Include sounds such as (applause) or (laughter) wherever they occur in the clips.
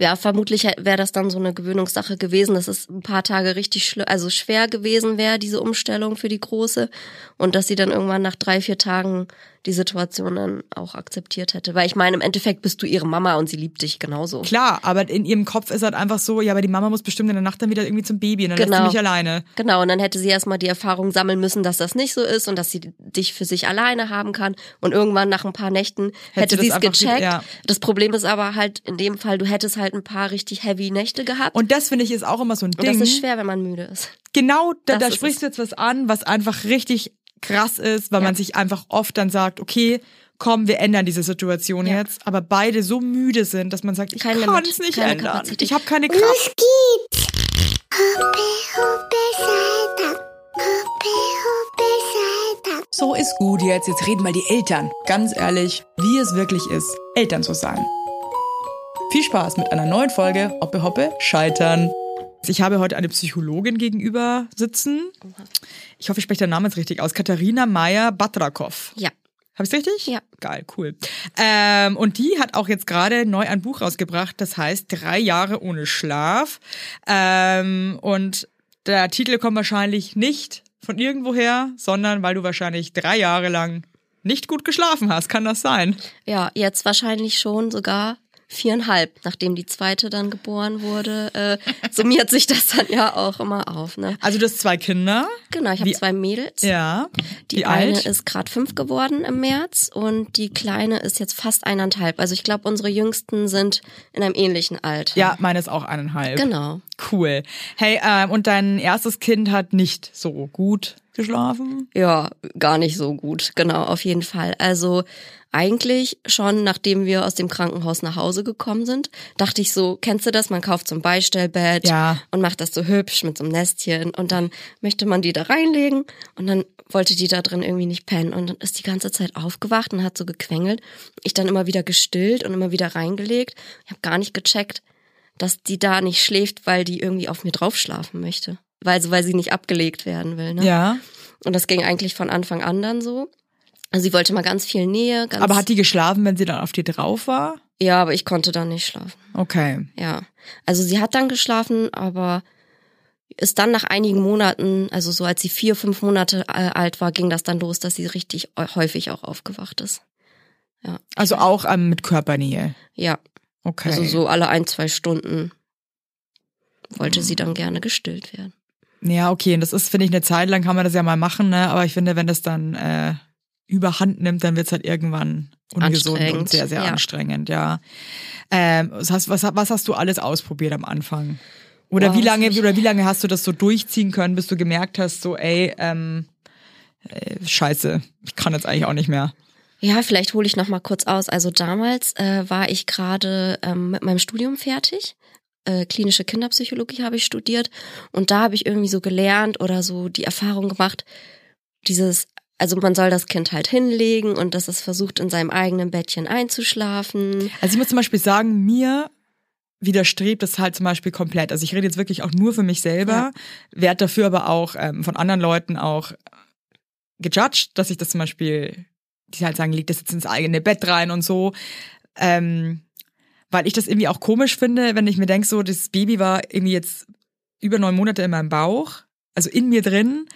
Ja, vermutlich wäre das dann so eine Gewöhnungssache gewesen, dass es ein paar Tage richtig schlimm, also schwer gewesen wäre, diese Umstellung für die Große. Und dass sie dann irgendwann nach drei, vier Tagen die Situation dann auch akzeptiert hätte. Weil ich meine, im Endeffekt bist du ihre Mama und sie liebt dich genauso. Klar, aber in ihrem Kopf ist halt einfach so, ja, aber die Mama muss bestimmt in der Nacht dann wieder irgendwie zum Baby und dann Genau. lässt sie mich alleine. Genau, und dann hätte sie erstmal die Erfahrung sammeln müssen, dass das nicht so ist und dass sie dich für sich alleine haben kann. Und irgendwann nach ein paar Nächten hätte, Hätte sie es gecheckt. ja. Das Problem ist aber halt in dem Fall, du hättest halt ein paar richtig heavy Nächte gehabt. Und das finde ich ist auch immer so ein Und Ding. das ist schwer, wenn man müde ist. Genau, da, Das da sprichst du jetzt was an, was einfach richtig krass ist, weil Ja. man sich einfach oft dann sagt, okay, komm, wir ändern diese Situation Ja. jetzt, aber beide so müde sind, dass man sagt, ich kann es nicht keine ändern. Kapazität. Ich habe keine Kraft. Los geht's! Hoppe, hoppe, Seitern. Hoppe, hoppe. So ist gut jetzt. Jetzt reden mal die Eltern. Ganz ehrlich, wie es wirklich ist, Eltern zu sein. Viel Spaß mit einer neuen Folge Hoppe Hoppe Scheitern. Ich habe heute eine Psychologin gegenüber sitzen. Ich hoffe, ich spreche den Namen jetzt richtig aus. Katharina Meyer-Batrakow. Ja. Habe ich richtig? Ja. Geil, cool. Ähm, und die hat auch jetzt gerade neu ein Buch rausgebracht, das heißt Drei Jahre ohne Schlaf. Ähm, und der Titel kommt wahrscheinlich nicht von irgendwoher, sondern weil du wahrscheinlich drei Jahre lang nicht gut geschlafen hast. Kann das sein? Ja, jetzt wahrscheinlich schon sogar viereinhalb, nachdem die zweite dann geboren wurde. Äh, (laughs) summiert sich das dann ja auch immer auf. Ne? Also du hast zwei Kinder. Genau, ich habe zwei Mädels. Ja. Die Wie eine alt? ist gerade fünf geworden im März und die kleine ist jetzt fast eineinhalb. Also ich glaube, unsere Jüngsten sind in einem ähnlichen Alter. ja, meine ist auch eineinhalb. Genau. Cool. Hey, ähm, und dein erstes Kind hat nicht so gut geschlafen? Ja, gar nicht so gut. Genau, auf jeden Fall. Also eigentlich schon, nachdem wir aus dem Krankenhaus nach Hause gekommen sind, dachte ich so, kennst du das? Man kauft so ein Beistellbett Ja. und macht das so hübsch mit so einem Nestchen und dann möchte man die da reinlegen und dann wollte die da drin irgendwie nicht pennen und dann ist die ganze Zeit aufgewacht und hat so gequengelt. Ich dann immer wieder gestillt und immer wieder reingelegt. Ich habe gar nicht gecheckt, dass die da nicht schläft, weil die irgendwie auf mir drauf schlafen möchte. Weil, weil sie nicht abgelegt werden will. Ne? Ja. Und das ging eigentlich von Anfang an dann so. Also sie wollte mal ganz viel Nähe. Ganz, Aber hat die geschlafen, wenn sie dann auf dir drauf war? Ja, aber ich konnte dann nicht schlafen. Okay. Ja. Also sie hat dann geschlafen, aber ist dann nach einigen Monaten, also so als sie vier, fünf Monate äh, alt war, ging das dann los, dass sie richtig häufig auch aufgewacht ist. Ja. Also auch ähm, mit Körpernähe. Ja. Okay. Also so alle ein, zwei Stunden wollte sie dann gerne gestillt werden. Ja, okay. Und das ist, finde ich, eine Zeit lang kann man das ja mal machen, ne? Aber ich finde, wenn das dann äh, überhand nimmt, dann wird's halt irgendwann ungesund und sehr, sehr ja. anstrengend, ja. Ähm, was, hast, was, was hast du alles ausprobiert am Anfang? Oder Boah, wie lange, oder wie lange hast du das so durchziehen können, bis du gemerkt hast, so, ey, ähm, äh, scheiße, ich kann jetzt eigentlich auch nicht mehr. Ja, vielleicht hole ich noch mal kurz aus. Also damals äh, war ich gerade ähm, mit meinem Studium fertig. Äh, klinische Kinderpsychologie habe ich studiert und da habe ich irgendwie so gelernt oder so die Erfahrung gemacht, dieses, also man soll das Kind halt hinlegen und dass es versucht in seinem eigenen Bettchen einzuschlafen. Also ich muss zum Beispiel sagen, mir widerstrebt es halt zum Beispiel komplett. Also ich rede jetzt wirklich auch nur für mich selber, werde dafür aber auch ähm, von anderen Leuten auch gejudged, dass ich das zum Beispiel, die halt sagen, leg das jetzt ins eigene Bett rein und so. Ähm, weil ich das irgendwie auch komisch finde, wenn ich mir denke, so, das Baby war irgendwie jetzt über neun Monate in meinem Bauch, also in mir drin.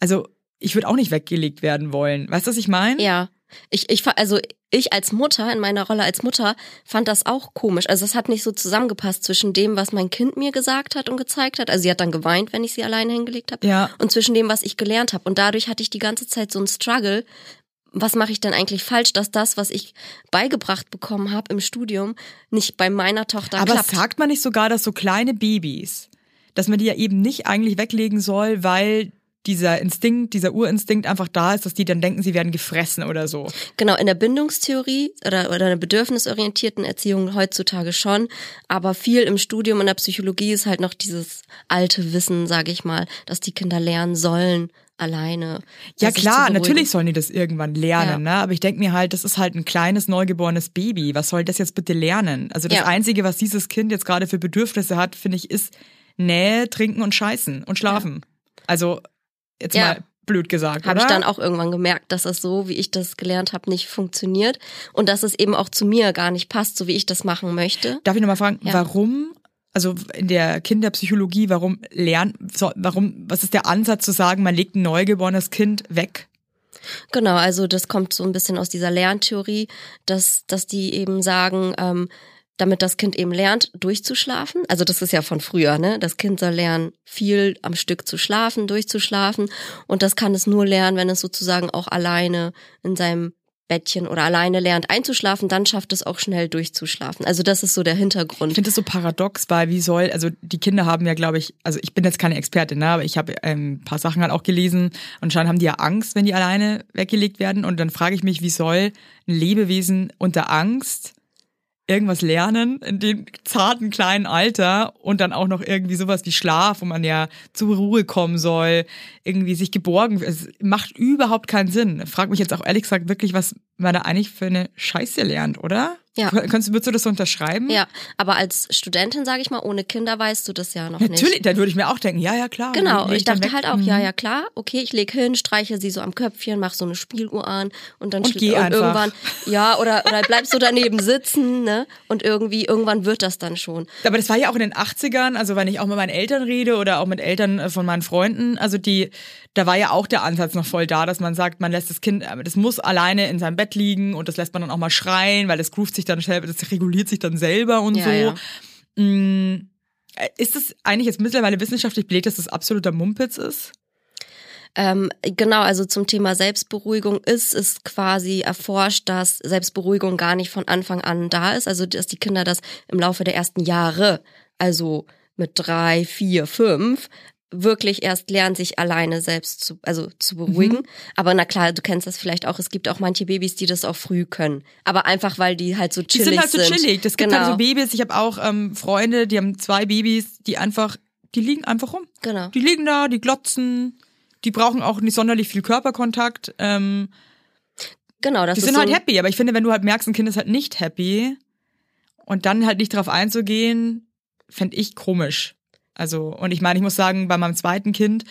Also ich würde auch nicht weggelegt werden wollen. Weißt du, was ich meine? Ja. Ich, ich, also ich als Mutter, in meiner Rolle als Mutter, fand das auch komisch. Also es hat nicht so zusammengepasst zwischen dem, was mein Kind mir gesagt hat und gezeigt hat. Also sie hat dann geweint, wenn ich sie alleine hingelegt habe. Ja. Und zwischen dem, was ich gelernt habe. Und dadurch hatte ich die ganze Zeit so einen Struggle. Was mache ich denn eigentlich falsch, dass das, was ich beigebracht bekommen habe im Studium, nicht bei meiner Tochter Aber klappt? sagt man nicht sogar, dass so kleine Babys, dass man die ja eben nicht eigentlich weglegen soll, weil dieser Instinkt, dieser Urinstinkt einfach da ist, dass die dann denken, sie werden gefressen oder so. Genau, in der Bindungstheorie oder, oder einer bedürfnisorientierten Erziehung heutzutage schon, aber viel im Studium in der Psychologie ist halt noch dieses alte Wissen, sage ich mal, dass die Kinder lernen sollen alleine. Ja klar, natürlich sollen die das irgendwann lernen, Ja. ne? Aber ich denke mir halt, das ist halt ein kleines neugeborenes Baby. Was soll das jetzt bitte lernen? Also das Ja. Einzige, was dieses Kind jetzt gerade für Bedürfnisse hat, finde ich, ist Nähe, Trinken und Scheißen und Schlafen. Also jetzt Ja. mal blöd gesagt, Habe ich dann auch irgendwann gemerkt, dass das so, wie ich das gelernt habe, nicht funktioniert und dass es eben auch zu mir gar nicht passt, so wie ich das machen möchte. Darf ich nochmal fragen, Ja. warum, also in der Kinderpsychologie, warum lernt, so, warum, was ist der Ansatz zu sagen, man legt ein neugeborenes Kind weg? Genau, also das kommt so ein bisschen aus dieser Lerntheorie, dass, dass die eben sagen, ähm, damit das Kind eben lernt, durchzuschlafen. Also das ist ja von früher, ne? Das Kind soll lernen, viel am Stück zu schlafen, durchzuschlafen. Und das kann es nur lernen, wenn es sozusagen auch alleine in seinem Bettchen oder alleine lernt einzuschlafen, dann schafft es auch schnell durchzuschlafen. Also das ist so der Ich Hintergrund. finde das so paradox, weil wie soll, also die Kinder haben ja, glaube ich, also ich bin jetzt keine Expertin, ne, aber ich habe ähm, ein paar Sachen halt auch gelesen und schon haben die ja Angst, wenn die alleine weggelegt werden. Und dann frage ich mich, wie soll ein Lebewesen unter Angst irgendwas lernen in dem zarten kleinen Alter und dann auch noch irgendwie sowas wie Schlaf, wo man ja zur Ruhe kommen soll, irgendwie sich geborgen. Es macht überhaupt keinen Sinn. Frag mich jetzt auch ehrlich gesagt wirklich, was man da eigentlich für eine Scheiße lernt, oder? Ja. Könntest, würdest du das so unterschreiben? Ja, aber als Studentin, sage ich mal, ohne Kinder weißt du das ja noch nicht. Natürlich, dann würde ich mir auch denken, ja, ja, klar. Genau, ich dann dachte halt auch, ja, Mhm. ja, klar, okay, ich leg hin, streiche sie so am Köpfchen, mach so eine Spieluhr an und dann Und geh und einfach. irgendwann, ja, oder, oder bleibst du daneben sitzen, ne? Und irgendwie, irgendwann wird das dann schon. Aber das war ja auch in den 80ern, also wenn ich auch mit meinen Eltern rede oder auch mit Eltern äh, von meinen Freunden, also die, da war ja auch der Ansatz noch voll da, dass man sagt, man lässt das Kind, äh, das muss alleine in seinem Bett liegen und das lässt man dann auch mal schreien, weil das groovt sich dann selber, das reguliert sich dann selber und Ja, so. ja. Mm, äh, Ist das eigentlich jetzt mittlerweile wissenschaftlich belegt, dass das absoluter Mumpitz ist? Ähm, genau, also zum Thema Selbstberuhigung ist es quasi erforscht, dass Selbstberuhigung gar nicht von Anfang an da ist, also dass die Kinder das im Laufe der ersten Jahre, also mit drei, vier, fünf, wirklich erst lernen, sich alleine selbst zu, also zu beruhigen. Aber na klar, du kennst das vielleicht auch. Es gibt auch manche Babys, die das auch früh können. Aber einfach, weil die halt so Die chillig sind halt so chillig. Das gibt genau. halt so Babys. Ich habe auch ähm, Freunde, die haben zwei Babys, die einfach, die liegen einfach rum. Genau. Die liegen da, die glotzen, die brauchen auch nicht sonderlich viel Körperkontakt. Ähm, Genau, das die ist sind so halt happy, aber ich finde, wenn du halt merkst, ein Kind ist halt nicht happy und dann halt nicht drauf einzugehen, fände ich komisch. Also, und ich meine, ich muss sagen, bei meinem zweiten Kind,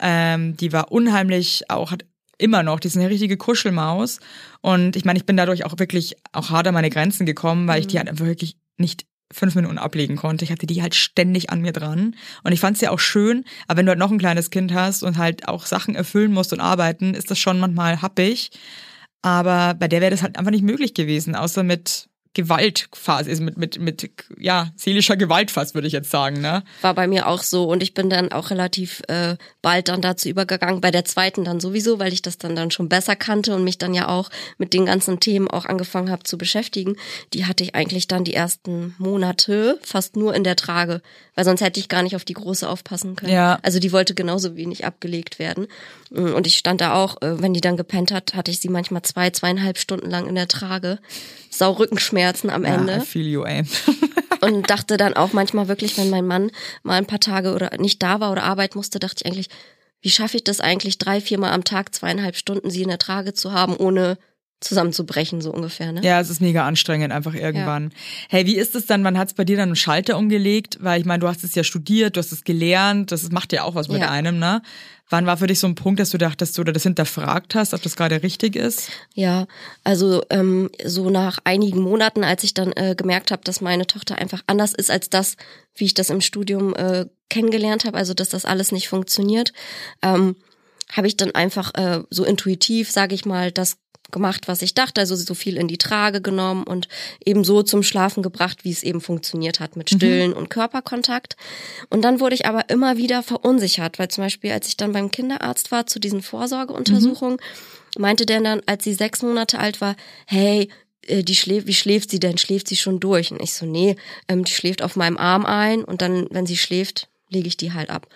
ähm, die war unheimlich auch, hat immer noch, die ist eine richtige Kuschelmaus. Und ich meine, ich bin dadurch auch wirklich auch hart an meine Grenzen gekommen, weil ich die halt einfach wirklich nicht fünf Minuten ablegen konnte. Ich hatte die halt ständig an mir dran. Und ich fand es ja auch schön, aber wenn du halt noch ein kleines Kind hast und halt auch Sachen erfüllen musst und arbeiten, ist das schon manchmal happig. Aber bei der wäre das halt einfach nicht möglich gewesen, außer mit Gewalt quasi, also mit, mit, mit, ja, seelischer Gewalt fast, würde ich jetzt sagen, ne? war bei mir auch so und ich bin dann auch relativ äh, bald dann dazu übergegangen, bei der zweiten dann sowieso, weil ich das dann dann schon besser kannte und mich dann ja auch mit den ganzen Themen auch angefangen habe zu beschäftigen. Die hatte ich eigentlich dann die ersten Monate fast nur in der Trage, weil sonst hätte ich gar nicht auf die große aufpassen können. Ja. Also die wollte genauso wenig abgelegt werden und ich stand da auch, äh, wenn die dann gepennt hat, hatte ich sie manchmal zwei, zweieinhalb Stunden lang in der Trage. Sau Rückenschmerzen am Ende Ja, I feel you, ey. (laughs) und dachte dann auch manchmal wirklich, wenn mein Mann mal ein paar Tage oder nicht da war oder arbeiten musste, dachte ich eigentlich, wie schaffe ich das eigentlich drei, viermal am Tag, zweieinhalb Stunden sie in der Trage zu haben, ohne zusammenzubrechen, so ungefähr, ne? Ja, es ist mega anstrengend einfach irgendwann. Hey, wie ist es dann, wann hat's bei dir dann einen Schalter umgelegt? Weil ich meine, du hast es ja studiert, du hast es gelernt, das macht ja auch was mit Ja. einem, ne? Wann war für dich so ein Punkt, dass du dachtest oder das hinterfragt hast, ob das gerade richtig ist? Ja, also ähm, so nach einigen Monaten, als ich dann äh, gemerkt habe, dass meine Tochter einfach anders ist als das, wie ich das im Studium äh, kennengelernt habe, also dass das alles nicht funktioniert, ähm, habe ich dann einfach äh, so intuitiv, sage ich mal, das gemacht, was ich dachte, also so viel in die Trage genommen und eben so zum Schlafen gebracht, wie es eben funktioniert hat mit Stillen und Körperkontakt. Und dann wurde ich aber immer wieder verunsichert, weil zum Beispiel, als ich dann beim Kinderarzt war zu diesen Vorsorgeuntersuchungen, meinte der dann, als sie sechs Monate alt war, hey, äh, die schläft, wie schläft sie denn? Schläft sie schon durch? Und ich so, nee, ähm, die schläft auf meinem Arm ein und dann, wenn sie schläft, lege ich die halt ab.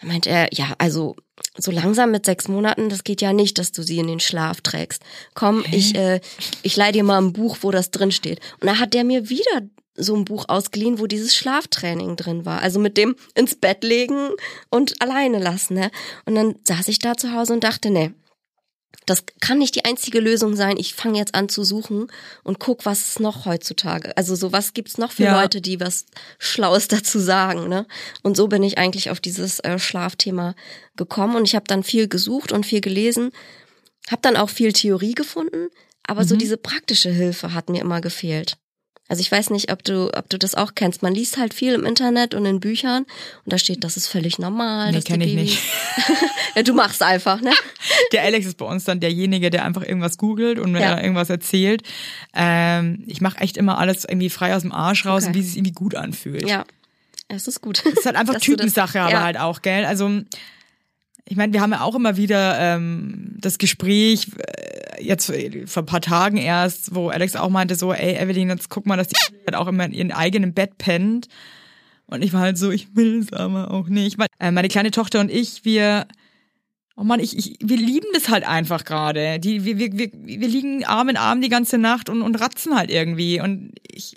Dann meint er, ja, also so langsam mit sechs Monaten, das geht ja nicht, dass du sie in den Schlaf trägst. Komm, ich, äh, ich leih dir mal ein Buch, wo das drin steht. Und da hat der mir wieder so ein Buch ausgeliehen, wo dieses Schlaftraining drin war. Also mit dem ins Bett legen und alleine lassen. Ne? Und dann saß ich da zu Hause und dachte, nee, das kann nicht die einzige Lösung sein. Ich fange jetzt an zu suchen und guck, was es noch heutzutage. Also so was gibt's noch für Ja. Leute, die was Schlaues (laughs) dazu sagen. Ne? Und so bin ich eigentlich auf dieses äh, Schlafthema gekommen und ich habe dann viel gesucht und viel gelesen, habe dann auch viel Theorie gefunden, aber Mhm. so diese praktische Hilfe hat mir immer gefehlt. Also ich weiß nicht, ob du, ob du das auch kennst. Man liest halt viel im Internet und in Büchern und da steht, das ist völlig normal. Nee, dass die kenn ich Babys- nicht. (laughs) ja, du machst einfach, ne? (laughs) Der Alex ist bei uns dann derjenige, der einfach irgendwas googelt und mir Ja. da irgendwas erzählt. Ähm, ich mache echt immer alles irgendwie frei aus dem Arsch raus, Okay. wie es sich irgendwie gut anfühlt. Ja, es ist gut. Das ist halt einfach (laughs) du das- Typensache, aber ja. halt auch, gell? Also ich meine, wir haben ja auch immer wieder ähm, das Gespräch, äh, jetzt vor ein paar Tagen erst, wo Alex auch meinte so, ey Evelyn, jetzt guck mal, dass die halt auch immer in ihrem eigenen Bett pennt. Und ich war halt so, ich will es aber auch nicht. Weil, äh, meine kleine Tochter und ich, wir, oh Mann, ich, ich, wir lieben das halt einfach gerade. Die, wir, wir, wir, wir liegen Arm in Arm die ganze Nacht und, und ratzen halt irgendwie. Und ich,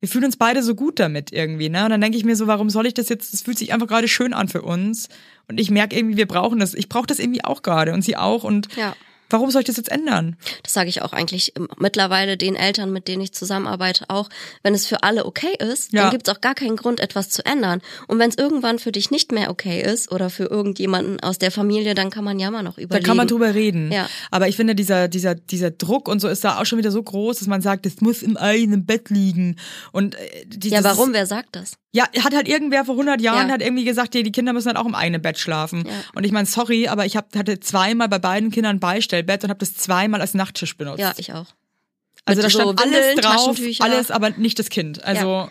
wir fühlen uns beide so gut damit irgendwie, ne? Und dann denke ich mir so, warum soll ich das jetzt? Das fühlt sich einfach gerade schön an für uns. Und ich merke irgendwie, wir brauchen das. Ich brauche das irgendwie auch gerade und sie auch. Und Ja. Warum soll ich das jetzt ändern? Das sage ich auch eigentlich mittlerweile den Eltern, mit denen ich zusammenarbeite, auch. Wenn es für alle okay ist, Ja. dann gibt es auch gar keinen Grund, etwas zu ändern. Und wenn es irgendwann für dich nicht mehr okay ist oder für irgendjemanden aus der Familie, dann kann man ja immer noch Da überlegen. kann man drüber reden. Ja. Aber ich finde, dieser, dieser, dieser Druck und so ist da auch schon wieder so groß, dass man sagt, es muss im eigenen Bett liegen. Und äh, dieses, ja, warum? Wer sagt das? Ja, hat halt irgendwer vor 100 Jahren Ja. hat irgendwie gesagt, die, die Kinder müssen halt auch im eigenen Bett schlafen. Ja. Und ich meine, sorry, aber ich hab, hatte zweimal bei beiden Kindern ein Beistellbett und habe das zweimal als Nachttisch benutzt. Ja, ich auch. also mit da so stand alles Windeln, drauf, alles, aber nicht das Kind. Also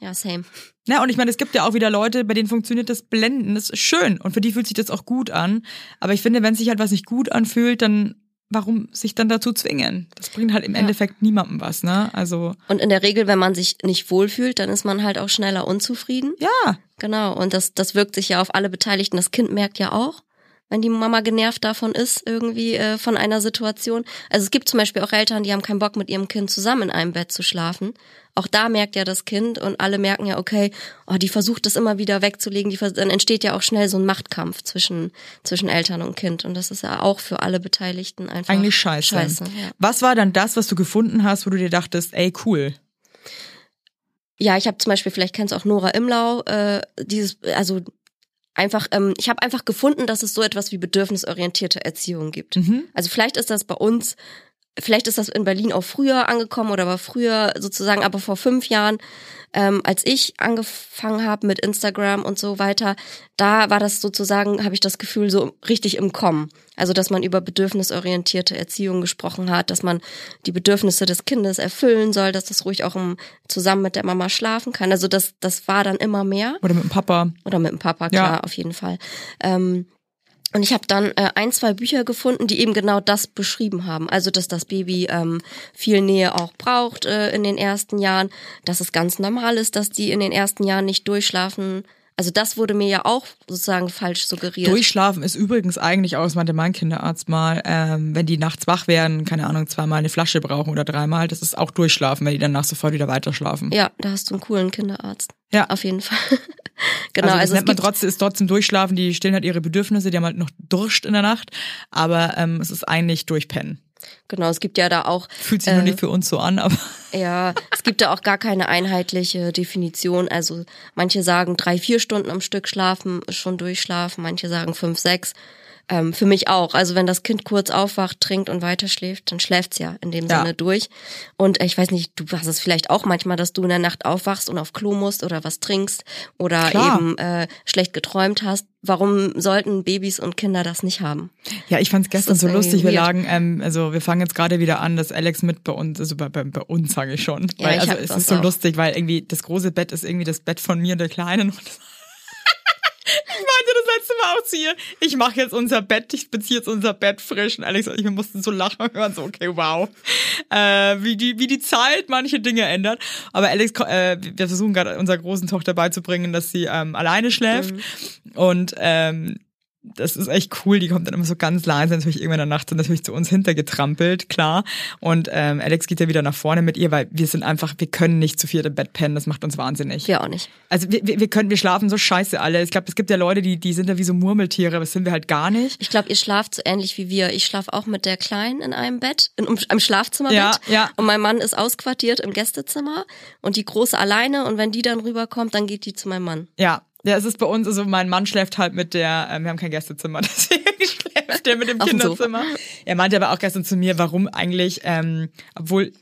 Ja, same. Na, und ich meine, es gibt ja auch wieder Leute, bei denen funktioniert das Blenden. Das ist schön. Und für die fühlt sich das auch gut an. Aber ich finde, wenn sich halt was nicht gut anfühlt, dann warum sich dann dazu zwingen? Das bringt halt im Ja. Endeffekt niemandem was, ne? Also, Und in der Regel, wenn man sich nicht wohlfühlt, dann ist man halt auch schneller unzufrieden. ja. Genau, und das, das wirkt sich ja auf alle Beteiligten. Das Kind merkt ja auch, wenn die Mama genervt davon ist, irgendwie äh, von einer Situation. Also es gibt zum Beispiel auch Eltern, die haben keinen Bock, mit ihrem Kind zusammen in einem Bett zu schlafen. Auch da merkt ja das Kind und alle merken ja, okay, oh, die versucht das immer wieder wegzulegen. Die, dann entsteht ja auch schnell so ein Machtkampf zwischen, zwischen Eltern und Kind. Und das ist ja auch für alle Beteiligten einfach Eigentlich scheiße. scheiße ja. Was war dann das, was du gefunden hast, wo du dir dachtest, ey, cool. Ja, ich habe zum Beispiel, vielleicht kennst du auch Nora Imlau, äh, dieses, also einfach, ähm, ich habe einfach gefunden, dass es so etwas wie bedürfnisorientierte Erziehung gibt. Mhm. Also vielleicht ist das bei uns, vielleicht ist das in Berlin auch früher angekommen oder war früher sozusagen, aber vor fünf Jahren, ähm, als ich angefangen habe mit Instagram und so weiter, da war das sozusagen, habe ich das Gefühl, so richtig im Kommen. Also, dass man über bedürfnisorientierte Erziehung gesprochen hat, dass man die Bedürfnisse des Kindes erfüllen soll, dass das ruhig auch im, zusammen mit der Mama schlafen kann. Also das, das war dann immer mehr. Oder mit dem Papa. Oder mit dem Papa, Ja. klar, auf jeden Fall. Ähm, und ich habe dann äh, ein, zwei Bücher gefunden, die eben genau das beschrieben haben. Also, dass das Baby ähm, viel Nähe auch braucht äh, in den ersten Jahren, dass es ganz normal ist, dass die in den ersten Jahren nicht durchschlafen. Also das wurde mir ja auch sozusagen falsch suggeriert. Durchschlafen ist übrigens eigentlich auch, das meinte mein Kinderarzt mal, ähm, wenn die nachts wach werden, keine Ahnung, zweimal eine Flasche brauchen oder dreimal, das ist auch Durchschlafen, wenn die danach sofort wieder weiterschlafen. ja, da hast du einen coolen Kinderarzt. Ja. Auf jeden Fall. (laughs) genau, also, das also, es nennt man trotzdem, ist trotzdem Durchschlafen, die stillen halt ihre Bedürfnisse, die haben halt noch Durst in der Nacht, aber ähm, es ist eigentlich Durchpennen. genau, es gibt ja da auch Fühlt sich noch Äh, nicht für uns so an, aber (laughs) Ja, es gibt da auch gar keine einheitliche Definition. Also manche sagen drei, vier Stunden am Stück schlafen, ist schon durchschlafen, manche sagen fünf, sechs. Ähm, für mich auch. Also wenn das Kind kurz aufwacht, trinkt und weiterschläft, dann schläft's ja in dem Ja. Sinne durch. Und äh, ich weiß nicht, du hast es vielleicht auch manchmal, dass du in der Nacht aufwachst und auf Klo musst oder was trinkst oder Klar. eben äh, schlecht geträumt hast. Warum sollten Babys und Kinder das nicht haben? ja, ich fand's gestern ist so lustig. Wir lagen, ähm, also wir fangen jetzt gerade wieder an, dass Alex mit bei uns, also bei, bei, bei uns sage ich schon. Ja, weil, ich also es ist so auch. lustig, weil irgendwie das große Bett ist irgendwie das Bett von mir und der Kleinen. Und das meinte das letzte Mal auch zu ihr, ich mache jetzt unser Bett, ich beziehe jetzt unser Bett frisch. Und Alex und ich, wir mussten so lachen und hören so, okay, wow. Äh, wie, die, wie die Zeit manche Dinge ändert. Aber Alex, äh, wir versuchen gerade unserer großen Tochter beizubringen, dass sie ähm, alleine schläft. Und ähm, das ist echt cool. Die kommt dann immer so ganz leise, natürlich irgendwann in der Nacht dann natürlich zu uns hintergetrampelt, klar. Und ähm, Alex geht ja wieder nach vorne mit ihr, weil wir sind einfach, wir können nicht zu viert im Bett pennen, das macht uns wahnsinnig. Wir auch nicht. Also wir, wir wir können, wir schlafen so scheiße alle. Ich glaube, es gibt ja Leute, die, die sind da wie so Murmeltiere, aber das sind wir halt gar nicht. Ich glaube, ihr schlaft so ähnlich wie wir. Ich schlafe auch mit der Kleinen in einem Bett, in einem Schlafzimmerbett. Ja, ja. Und mein Mann ist ausquartiert im Gästezimmer und die Große alleine. Und wenn die dann rüberkommt, dann geht die zu meinem Mann. Ja, ja, es ist bei uns, also mein Mann schläft halt mit der, ähm, wir haben kein Gästezimmer, (laughs) deswegen schläft der mit dem Auf Kinderzimmer. Er meinte aber auch gestern zu mir, warum eigentlich, ähm, obwohl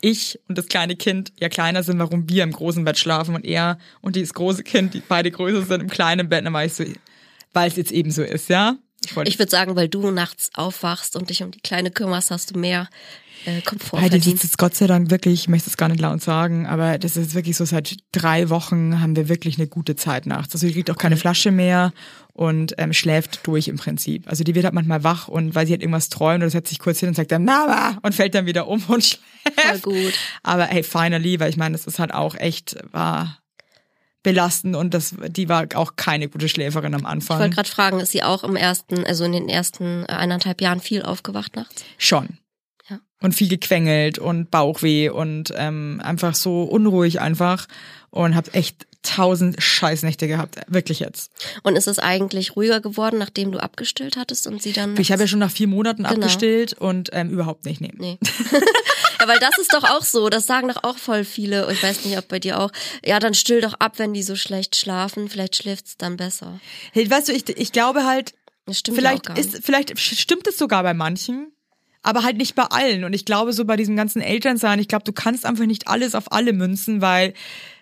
ich und das kleine Kind ja kleiner sind, warum wir im großen Bett schlafen und er und dieses große Kind, die beide größer sind, im kleinen Bett. Dann war ich so, weil es jetzt eben so ist, ja. Ich Ich würde sagen, weil du nachts aufwachst und dich um die Kleine kümmerst, hast du mehr äh, Komfort ist verdient. jetzt Gott sei Dank wirklich, ich möchte es gar nicht laut sagen, aber das ist wirklich so, seit drei Wochen haben wir wirklich eine gute Zeit nachts. Also die kriegt auch keine Flasche mehr und ähm, schläft durch im Prinzip. Also die wird halt manchmal wach und weil sie halt irgendwas träumt oder setzt sich kurz hin und sagt dann Mama und fällt dann wieder um und (laughs) schläft. Voll gut. Aber hey, finally, weil ich meine, das ist halt auch echt, war belastend und das, die war auch keine gute Schläferin am Ich wollte Anfang. gerade fragen, ist sie auch im ersten, also in den ersten äh, eineinhalb Jahren viel aufgewacht nachts? Schon. Und viel gequengelt und Bauchweh und ähm, einfach so unruhig einfach und habe echt tausend Scheißnächte gehabt, wirklich jetzt. Und ist es eigentlich ruhiger geworden, nachdem du abgestillt hattest und sie dann? Ich habe ja schon nach vier Monaten Genau. abgestillt und ähm, überhaupt nicht nehmen. Nee. (laughs) ja, weil das ist doch auch so, das sagen doch auch voll viele, und ich weiß nicht, ob bei dir auch. Ja, dann still doch ab, wenn die so schlecht schlafen, vielleicht schläft's dann besser. Hey, weißt du, ich, ich glaube halt, Das stimmt vielleicht ja auch gar nicht. ist, vielleicht stimmt es sogar bei manchen, aber halt nicht bei allen. Und ich glaube so bei diesem ganzen Elternsein, ich glaube, du kannst einfach nicht alles auf alle münzen, weil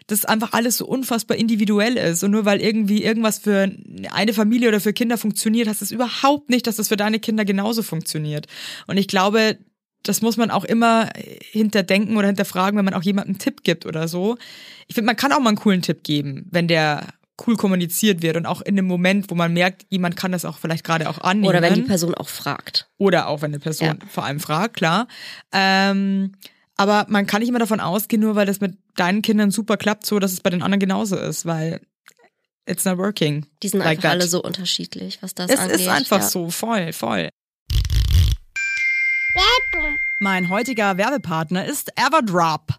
das einfach alles so unfassbar individuell ist. Und nur weil irgendwie irgendwas für eine Familie oder für Kinder funktioniert, heißt das überhaupt nicht, dass das für deine Kinder genauso funktioniert. Und ich glaube, das muss man auch immer hinterdenken oder hinterfragen, wenn man auch jemandem einen Tipp gibt oder so. Ich finde, man kann auch mal einen coolen Tipp geben, wenn der cool kommuniziert wird und auch in dem Moment, wo man merkt, jemand kann das auch vielleicht gerade auch annehmen. Oder wenn die Person auch fragt. Oder auch wenn eine Person Ja. vor allem fragt, klar. Ähm, aber man kann nicht immer davon ausgehen, nur weil das mit deinen Kindern super klappt, so dass es bei den anderen genauso ist, weil it's not working. Die sind like einfach alle that. so unterschiedlich, was das Es angeht. ist einfach ja. so, voll, voll. Mein heutiger Werbepartner ist Everdrop.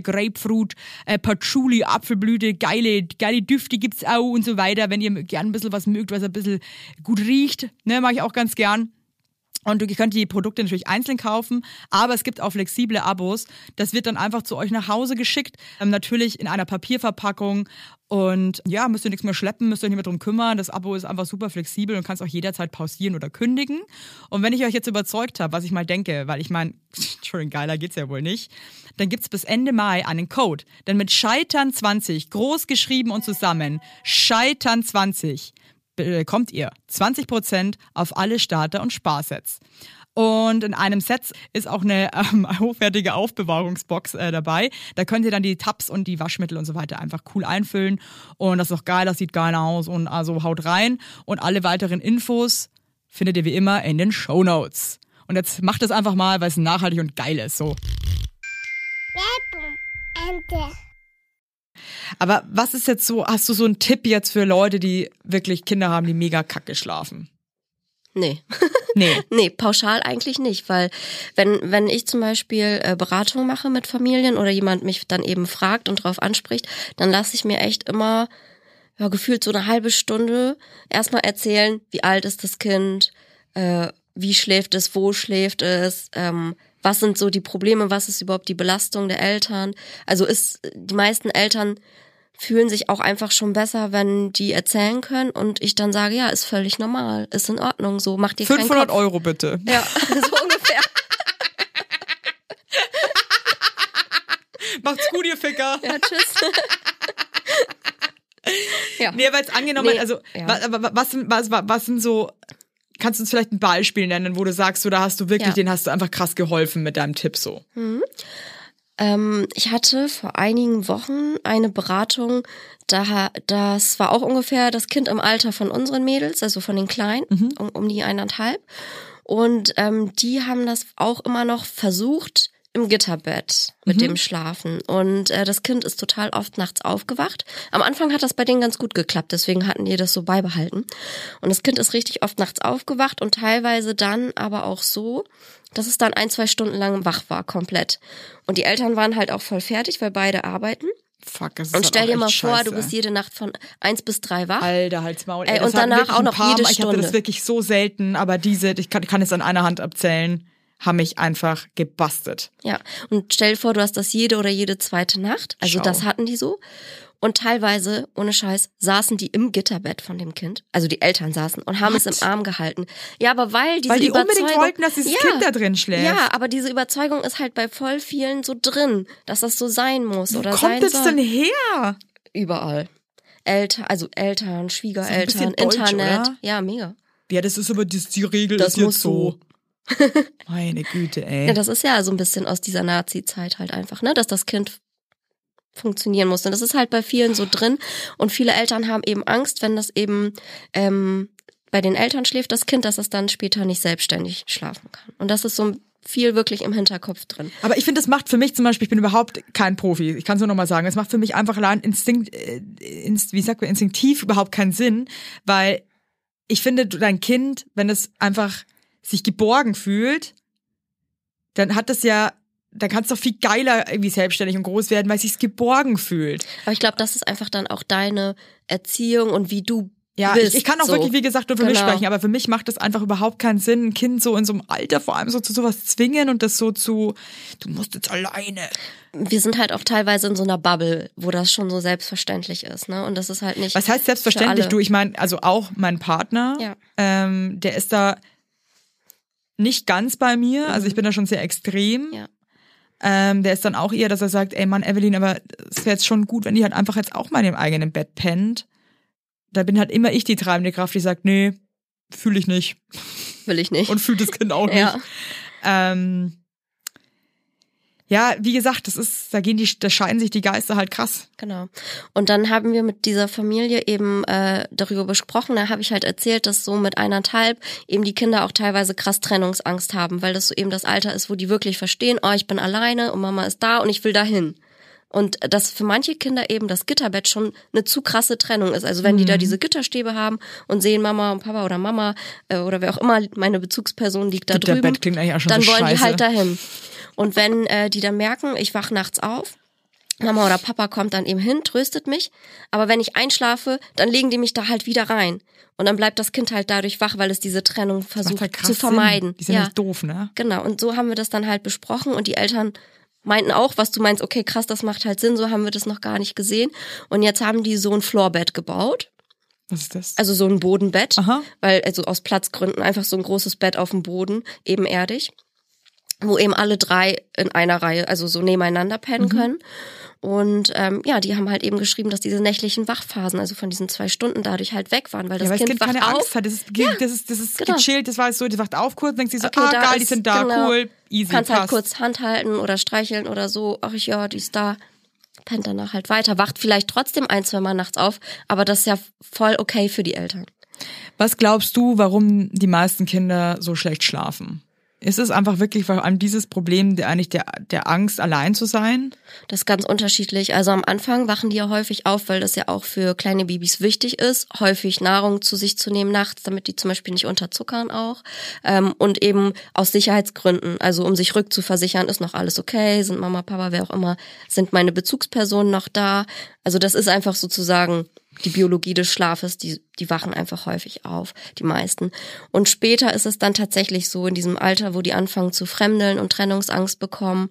Grapefruit, äh, Patchouli, Apfelblüte, geile, geile Düfte gibt's auch und so weiter. Wenn ihr gern ein bisschen was mögt, was ein bisschen gut riecht, ne, mag ich auch ganz gern. Und ihr könnt die Produkte natürlich einzeln kaufen, aber es gibt auch flexible Abos. Das wird dann einfach zu euch nach Hause geschickt, ähm, natürlich in einer Papierverpackung. Und ja, müsst ihr nichts mehr schleppen, müsst ihr nicht mehr drum kümmern. Das Abo ist einfach super flexibel und kannst auch jederzeit pausieren oder kündigen. Und wenn ich euch jetzt überzeugt habe, was ich mal denke, weil ich meine, (laughs) Entschuldigung, geiler geht's ja wohl nicht, dann gibt's bis Ende Mai einen Code. Denn mit Scheitern20, groß geschrieben und zusammen, Scheitern20, bekommt ihr 20% auf alle Starter- und Sparsets. Und in einem Set ist auch eine ähm, (laughs) hochwertige Aufbewahrungsbox äh, dabei. Da könnt ihr dann die Tabs und die Waschmittel und so weiter einfach cool einfüllen. Und das ist auch geil, das sieht geil aus und also haut rein. Und alle weiteren Infos findet ihr wie immer in den Show Notes. Und jetzt macht es einfach mal, weil es nachhaltig und geil ist. So. Aber was ist jetzt so, hast du so einen Tipp jetzt für Leute, die wirklich Kinder haben, die mega kacke schlafen? Nee. (laughs) Nee. (laughs) Nee, pauschal eigentlich nicht, weil wenn, wenn ich zum Beispiel äh, Beratung mache mit Familien oder jemand mich dann eben fragt und drauf anspricht, dann lasse ich mir echt immer ja, gefühlt so eine halbe Stunde erstmal erzählen, wie alt ist das Kind, äh, wie schläft es, wo schläft es, ähm, was sind so die Probleme, was ist überhaupt die Belastung der Eltern. Also ist die meisten Eltern fühlen sich auch einfach schon besser, wenn die erzählen können und ich dann sage, ja, ist völlig normal, ist in Ordnung, so macht keinen 500 Kopf. Euro bitte. Ja, (laughs) so ungefähr. (laughs) Macht's gut, ihr Ficker. Ja, tschüss. (laughs) ja. Nee, aber jetzt angenommen, Nee, also ja. wa- wa- was, sind- was, was, was sind so, kannst du uns vielleicht ein Beispiel nennen, wo du sagst, so, da hast du wirklich, Ja. den hast du einfach krass geholfen mit deinem Tipp so. Ähm, ich hatte vor einigen Wochen eine Beratung, da, das war auch ungefähr das Kind im Alter von unseren Mädels, also von den Kleinen, um, um die eineinhalb. Und ähm, die haben das auch immer noch versucht im Gitterbett mit dem Schlafen. Und äh, das Kind ist total oft nachts aufgewacht. Am Anfang hat das bei denen ganz gut geklappt, deswegen hatten die das so beibehalten. Und das Kind ist richtig oft nachts aufgewacht und teilweise dann aber auch so, dass es dann ein, zwei Stunden lang wach war, komplett. Und die Eltern waren halt auch voll fertig, weil beide arbeiten. Fuck, das ist Und stell dir mal vor, scheiße. du bist jede Nacht von eins bis drei wach. Alter, halt's Maul. Ey, und danach auch noch jede Mal, Ich hatte das Stunde. wirklich so selten, aber diese, ich kann, kann es an einer Hand abzählen, haben mich einfach gebastelt. Ja, und stell dir vor, du hast das jede oder jede zweite Nacht. Also Schau. das hatten die so. Und teilweise, ohne Scheiß, saßen die im Gitterbett von dem Kind. Also die Eltern saßen und haben es What? im Arm gehalten. Ja, aber weil diese Weil die Überzeugung, unbedingt wollten, dass dieses ja, Kind da drin schläft. Ja, aber diese Überzeugung ist halt bei voll vielen so drin, dass das so sein muss Wo oder kommt sein das soll. denn her? Überall. Eltern, also Eltern, Schwiegereltern, deutsch, Internet. oder? Ja, mega. Ja, das ist aber das, die Regel Das ist jetzt so. Meine Güte, ey. Ja, das ist ja so ein bisschen aus dieser Nazi-Zeit halt einfach, ne, dass das Kind funktionieren muss. Und das ist halt bei vielen so drin. Und viele Eltern haben eben Angst, wenn das eben ähm, bei den Eltern schläft, das Kind, dass es dann später nicht selbstständig schlafen kann. Und das ist so viel wirklich im Hinterkopf drin. Aber ich finde, das macht für mich zum Beispiel, ich bin überhaupt kein Profi, ich kann es nur noch mal sagen, es macht für mich einfach allein Instinkt, äh, inst, wie sagt man, instinktiv überhaupt keinen Sinn, weil ich finde, dein Kind, wenn es einfach sich geborgen fühlt, dann hat das ja, dann kann es doch viel geiler irgendwie selbstständig und groß werden, weil es sich geborgen fühlt. Aber ich glaube, das ist einfach dann auch deine Erziehung und wie du Ja, bist. ich, ich kann auch so. wirklich, wie gesagt, nur für mich Genau. sprechen, aber für mich macht es einfach überhaupt keinen Sinn, ein Kind so in so einem Alter vor allem so zu sowas zwingen und das so zu, du musst jetzt alleine. Wir sind halt auch teilweise in so einer Bubble, wo das schon so selbstverständlich ist, ne? Und das ist halt nicht. Was heißt selbstverständlich? Du, ich meine, also auch mein Partner, Ja. ähm, der ist da nicht ganz bei mir, also ich bin da schon sehr extrem. Mhm. Ja. Ähm, der ist dann auch eher, dass er sagt, ey Mann, Evelyn, aber es wäre jetzt schon gut, wenn die halt einfach jetzt auch mal in dem eigenen Bett pennt. Da bin halt immer ich die treibende Kraft, die sagt, nee, fühle ich nicht. Will ich nicht. Und fühlt das Kind auch (laughs) nicht. ja. Ähm, ja, wie gesagt, das ist, da gehen die, da scheiden sich die Geister halt krass. Genau. Und dann haben wir mit dieser Familie eben äh, darüber besprochen. Da habe ich halt erzählt, dass so mit eineinhalb eben die Kinder auch teilweise krass Trennungsangst haben, weil das so eben das Alter ist, wo die wirklich verstehen, oh, ich bin alleine und Mama ist da und ich will dahin. Und dass für manche Kinder eben das Gitterbett schon eine zu krasse Trennung ist. Also wenn die Mhm. da diese Gitterstäbe haben und sehen Mama und Papa oder Mama äh, oder wer auch immer, meine Bezugsperson liegt da drüben, Gitterbett klingt eigentlich auch schon dann so wollen die scheiße. halt dahin. Und wenn äh, die dann merken, ich wach nachts auf, Mama oder Papa kommt dann eben hin, tröstet mich, aber wenn ich einschlafe, dann legen die mich da halt wieder rein. Und dann bleibt das Kind halt dadurch wach, weil es diese Trennung versucht halt zu vermeiden. Sinn. Die sind ja, nicht doof, ne? genau. Und so haben wir das dann halt besprochen und die Eltern meinten auch, was du meinst, okay, krass, das macht halt Sinn, so haben wir das noch gar nicht gesehen. Und jetzt haben die so ein Floorbett gebaut, Was ist das? also so ein Bodenbett, Aha. weil also aus Platzgründen einfach so ein großes Bett auf dem Boden, ebenerdig, wo eben alle drei in einer Reihe, also so nebeneinander pennen Mhm. können. Und ähm, ja, die haben halt eben geschrieben, dass diese nächtlichen Wachphasen, also von diesen zwei Stunden, dadurch halt weg waren, weil das ja, weil Kind, das Kind keine wacht auf. Angst hat. Das ist, ge- das ist, das ist genau. gechillt, das war so, die wacht auf kurz, denkt sich so, Okay, ah, geil, die ist- sind da, genau. cool, easy, Kannst passt. halt kurz Hand halten oder streicheln oder so. Ach ja, die ist da. Pennt danach halt weiter. Wacht vielleicht trotzdem ein, zwei Mal nachts auf, aber das ist ja voll okay für die Eltern. Was glaubst du, warum die meisten Kinder so schlecht schlafen? Ist es einfach wirklich vor allem dieses Problem, der eigentlich der, der Angst, allein zu sein? Das ist ganz unterschiedlich. Also am Anfang wachen die ja häufig auf, weil das ja auch für kleine Babys wichtig ist, häufig Nahrung zu sich zu nehmen nachts, damit die zum Beispiel nicht unterzuckern auch. Ähm, und eben aus Sicherheitsgründen, also um sich rückzuversichern, ist noch alles okay, sind Mama, Papa, wer auch immer, sind meine Bezugspersonen noch da. Also das ist einfach sozusagen die Biologie des Schlafes, die, die wachen einfach häufig auf, die meisten. Und später ist es dann tatsächlich so in diesem Alter, wo die anfangen zu fremdeln und Trennungsangst bekommen.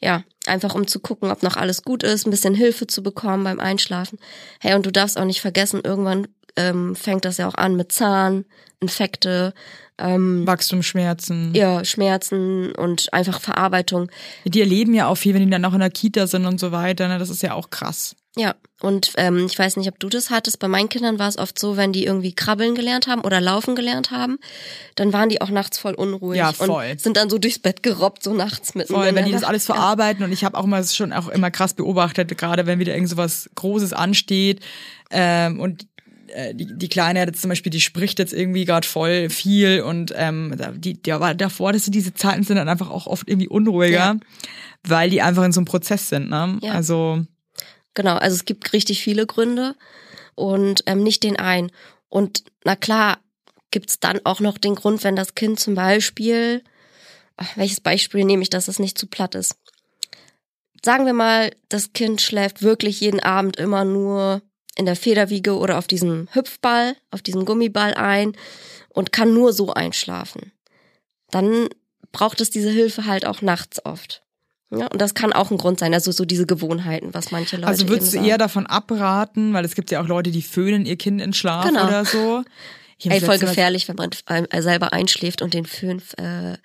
Ja, einfach um zu gucken, ob noch alles gut ist, ein bisschen Hilfe zu bekommen beim Einschlafen. Hey, und du darfst auch nicht vergessen, irgendwann ähm, fängt das ja auch an mit Zahn, Infekte, ähm, Wachstumsschmerzen. ja, Schmerzen und einfach Verarbeitung. Die erleben ja auch viel, wenn die dann auch in der Kita sind und so weiter. Ne? Das ist ja auch krass. Ja, und ähm, ich weiß nicht, ob du das hattest. Bei meinen Kindern war es oft so, wenn die irgendwie krabbeln gelernt haben oder laufen gelernt haben, dann waren die auch nachts voll unruhig Ja, voll. und sind dann so durchs Bett gerobbt, so nachts allem, in wenn die das alles verarbeiten und ich habe auch immer das schon auch immer krass beobachtet, gerade wenn wieder irgend so was Großes ansteht ähm, und äh, die, die Kleine hat jetzt zum Beispiel, die spricht jetzt irgendwie gerade voll viel und ähm, die, die aber davor, dass sie diese Zeiten sind dann einfach auch oft irgendwie unruhiger, Ja. weil die einfach in so einem Prozess sind. Ne? Ja. Also Genau, also es gibt richtig viele Gründe und ähm, nicht den einen. Und na klar, gibt's dann auch noch den Grund, wenn das Kind zum Beispiel, ach, welches Beispiel nehme ich, dass es nicht zu platt ist? Sagen wir mal, das Kind schläft wirklich jeden Abend immer nur in der Federwiege oder auf diesem Hüpfball, auf diesem Gummiball ein und kann nur so einschlafen. Dann braucht es diese Hilfe halt auch nachts oft. Ja, und das kann auch ein Grund sein, also so diese Gewohnheiten, was manche Leute Also würdest du eher davon abraten, weil es gibt ja auch Leute, die föhnen ihr Kind in Schlaf Genau. oder so. (laughs) Ey, voll gefährlich, wenn man äh, selber einschläft und den Föhn äh,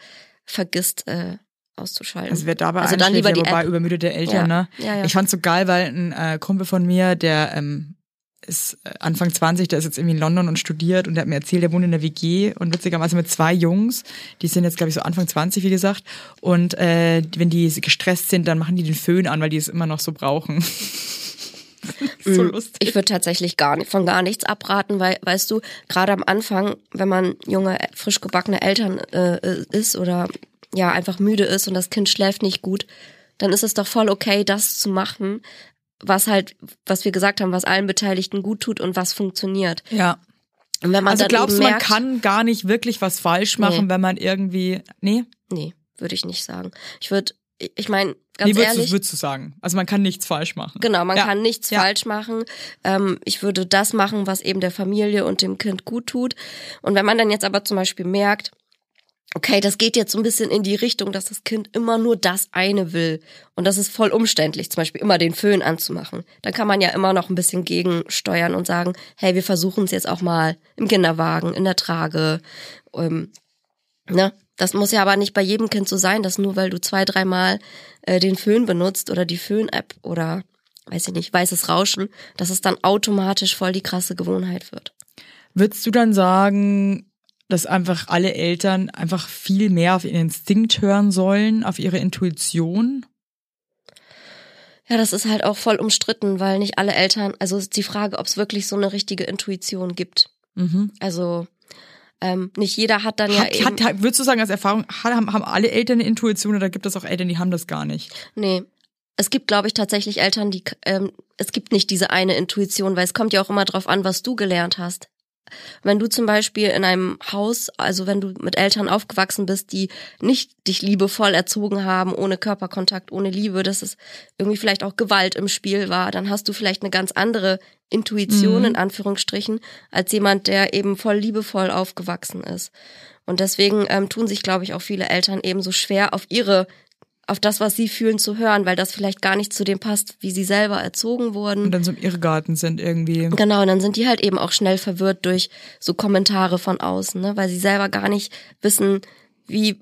vergisst äh, auszuschalten. Also wer dabei Also dann lieber die wobei App. übermüdete Eltern, Ja. ne? Ja, ja. Ich fand's so geil, weil ein äh, Kumpel von mir, der ähm, ist äh, Anfang 20, der ist jetzt irgendwie in London und studiert und der hat mir erzählt, der wohnt in der WG und witzigerweise mit zwei Jungs, die sind jetzt glaube ich so Anfang 20, wie gesagt, und äh, wenn die gestresst sind, dann machen die den Föhn an, weil die es immer noch so brauchen. (laughs) so lustig. Ich würde tatsächlich gar nicht, von gar nichts abraten, weil, weißt du, gerade am Anfang, wenn man junge, frisch gebackene Eltern äh, ist oder ja einfach müde ist und das Kind schläft nicht gut, dann ist es doch voll okay, das zu machen, was halt, was wir gesagt haben, was allen Beteiligten gut tut und was funktionioniert. Ja. Und wenn man Also glaubst du, man merkt, kann gar nicht wirklich was falsch machen, Nee. wenn man irgendwie, nee? Nee, würde ich nicht sagen. Ich würde, ich meine, ganz Wie würdest, ehrlich. du, würdest du sagen? Also man kann nichts falsch machen. Genau, man Ja. kann nichts Ja. falsch machen. Ähm, ich würde das machen, was eben der Familie und dem Kind gut tut. Und wenn man dann jetzt aber zum Beispiel merkt, okay, das geht jetzt so ein bisschen in die Richtung, dass das Kind immer nur das eine will. Und das ist voll umständlich, zum Beispiel immer den Föhn anzumachen. Dann kann man ja immer noch ein bisschen gegensteuern und sagen, hey, wir versuchen es jetzt auch mal im Kinderwagen, in der Trage. Ähm, ne? Das muss ja aber nicht bei jedem Kind so sein, dass nur weil du zwei, dreimal äh, den Föhn benutzt oder die Föhn-App oder weiß ich nicht, weißes Rauschen, dass es dann automatisch voll die krasse Gewohnheit wird. Würdest du dann sagen, dass einfach alle Eltern einfach viel mehr auf ihren Instinkt hören sollen, auf ihre Intuition? Ja, das ist halt auch voll umstritten, weil nicht alle Eltern, also ist die Frage, ob es wirklich so eine richtige Intuition gibt. Mhm. Also ähm, nicht jeder hat dann ja Hat, eben, hat, hat, würdest du sagen, als Erfahrung, hat, haben, haben alle Eltern eine Intuition oder gibt es auch Eltern, die haben das gar nicht? nee. Es gibt, glaube ich, tatsächlich Eltern, die, ähm, es gibt nicht diese eine Intuition, weil es kommt ja auch immer drauf an, was du gelernt hast. Wenn du zum Beispiel in einem Haus, also wenn du mit Eltern aufgewachsen bist, die nicht dich liebevoll erzogen haben, ohne Körperkontakt, ohne Liebe, dass es irgendwie vielleicht auch Gewalt im Spiel war, dann hast du vielleicht eine ganz andere Intuition Mhm. in Anführungsstrichen als jemand, der eben voll liebevoll aufgewachsen ist. Und deswegen ähm, tun sich, glaube ich, auch viele Eltern eben so schwer auf ihre auf das, was sie fühlen, zu hören, weil das vielleicht gar nicht zu dem passt, wie sie selber erzogen wurden. Und dann so im Irrgarten sind irgendwie. Genau, und dann sind die halt eben auch schnell verwirrt durch so Kommentare von außen, ne? weil sie selber gar nicht wissen, wie,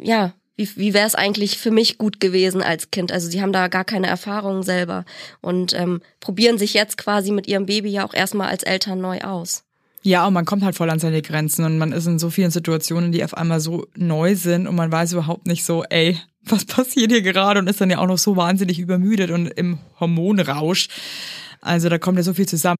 ja, wie, wie wäre es eigentlich für mich gut gewesen als Kind. Also sie haben da gar keine Erfahrungen selber und ähm, probieren sich jetzt quasi mit ihrem Baby ja auch erstmal als Eltern neu aus. Ja, und man kommt halt voll an seine Grenzen und man ist in so vielen Situationen, die auf einmal so neu sind und man weiß überhaupt nicht so, ey, was passiert hier gerade und ist dann ja auch noch so wahnsinnig übermüdet und im Hormonrausch. Also da kommt ja so viel zusammen.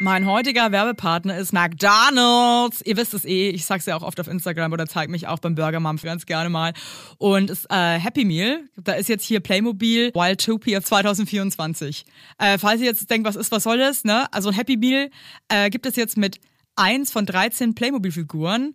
Mein heutiger Werbepartner ist McDonald's. Ihr wisst es eh, ich sag's ja auch oft auf Instagram oder zeig mich auch beim Burger Mom ganz gerne mal. Und es äh, Happy Meal, da ist jetzt hier Playmobil Wildtopia 2024. Äh, falls ihr jetzt denkt, was ist, was soll das, ne? Also Happy Meal äh, gibt es jetzt mit eins von 13 Playmobil-Figuren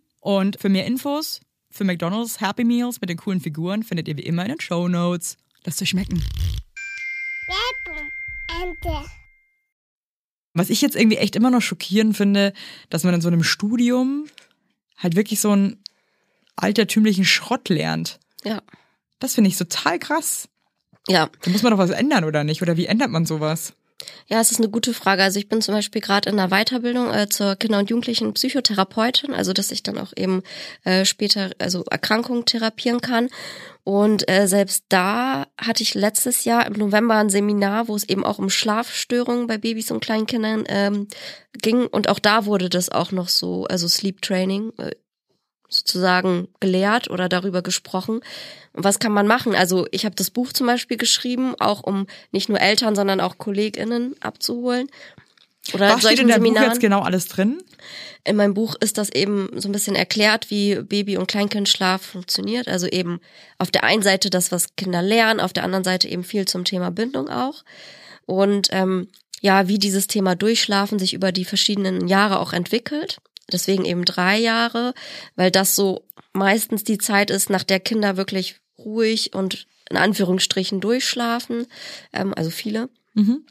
Und für mehr Infos für McDonald's Happy Meals mit den coolen Figuren findet ihr wie immer in den Show Notes. Lasst euch schmecken. Was ich jetzt irgendwie echt immer noch schockierend finde, dass man in so einem Studium halt wirklich so einen altertümlichen Schrott lernt. Ja. Das finde ich total krass. Ja. Da muss man doch was ändern, oder nicht? Oder wie ändert man sowas? Ja, es ist eine gute Frage. Also ich bin zum Beispiel gerade in einer Weiterbildung äh, zur Kinder- und Jugendlichen Psychotherapeutin, also dass ich dann auch eben äh, später also Erkrankungen therapieren kann. Und äh, selbst da hatte ich letztes Jahr im November ein Seminar, wo es eben auch um Schlafstörungen bei Babys und Kleinkindern ähm, ging. Und auch da wurde das auch noch so, also Sleep Training, äh, sozusagen gelehrt oder darüber gesprochen. Und was kann man machen? Also ich habe das Buch zum Beispiel geschrieben, auch um nicht nur Eltern, sondern auch KollegInnen abzuholen. Oder Was steht in deinem Buch jetzt genau alles drin? In meinem Buch ist das eben so ein bisschen erklärt, wie Baby- und Kleinkindschlaf funktioniert. Also eben auf der einen Seite das, was Kinder lernen, auf der anderen Seite eben viel zum Thema Bindung auch. Und ähm, ja, wie dieses Thema Durchschlafen sich über die verschiedenen Jahre auch entwickelt. Deswegen eben drei Jahre, weil das so meistens die Zeit ist, nach der Kinder wirklich ruhig und in Anführungsstrichen durchschlafen. Ähm, also viele. Mhm.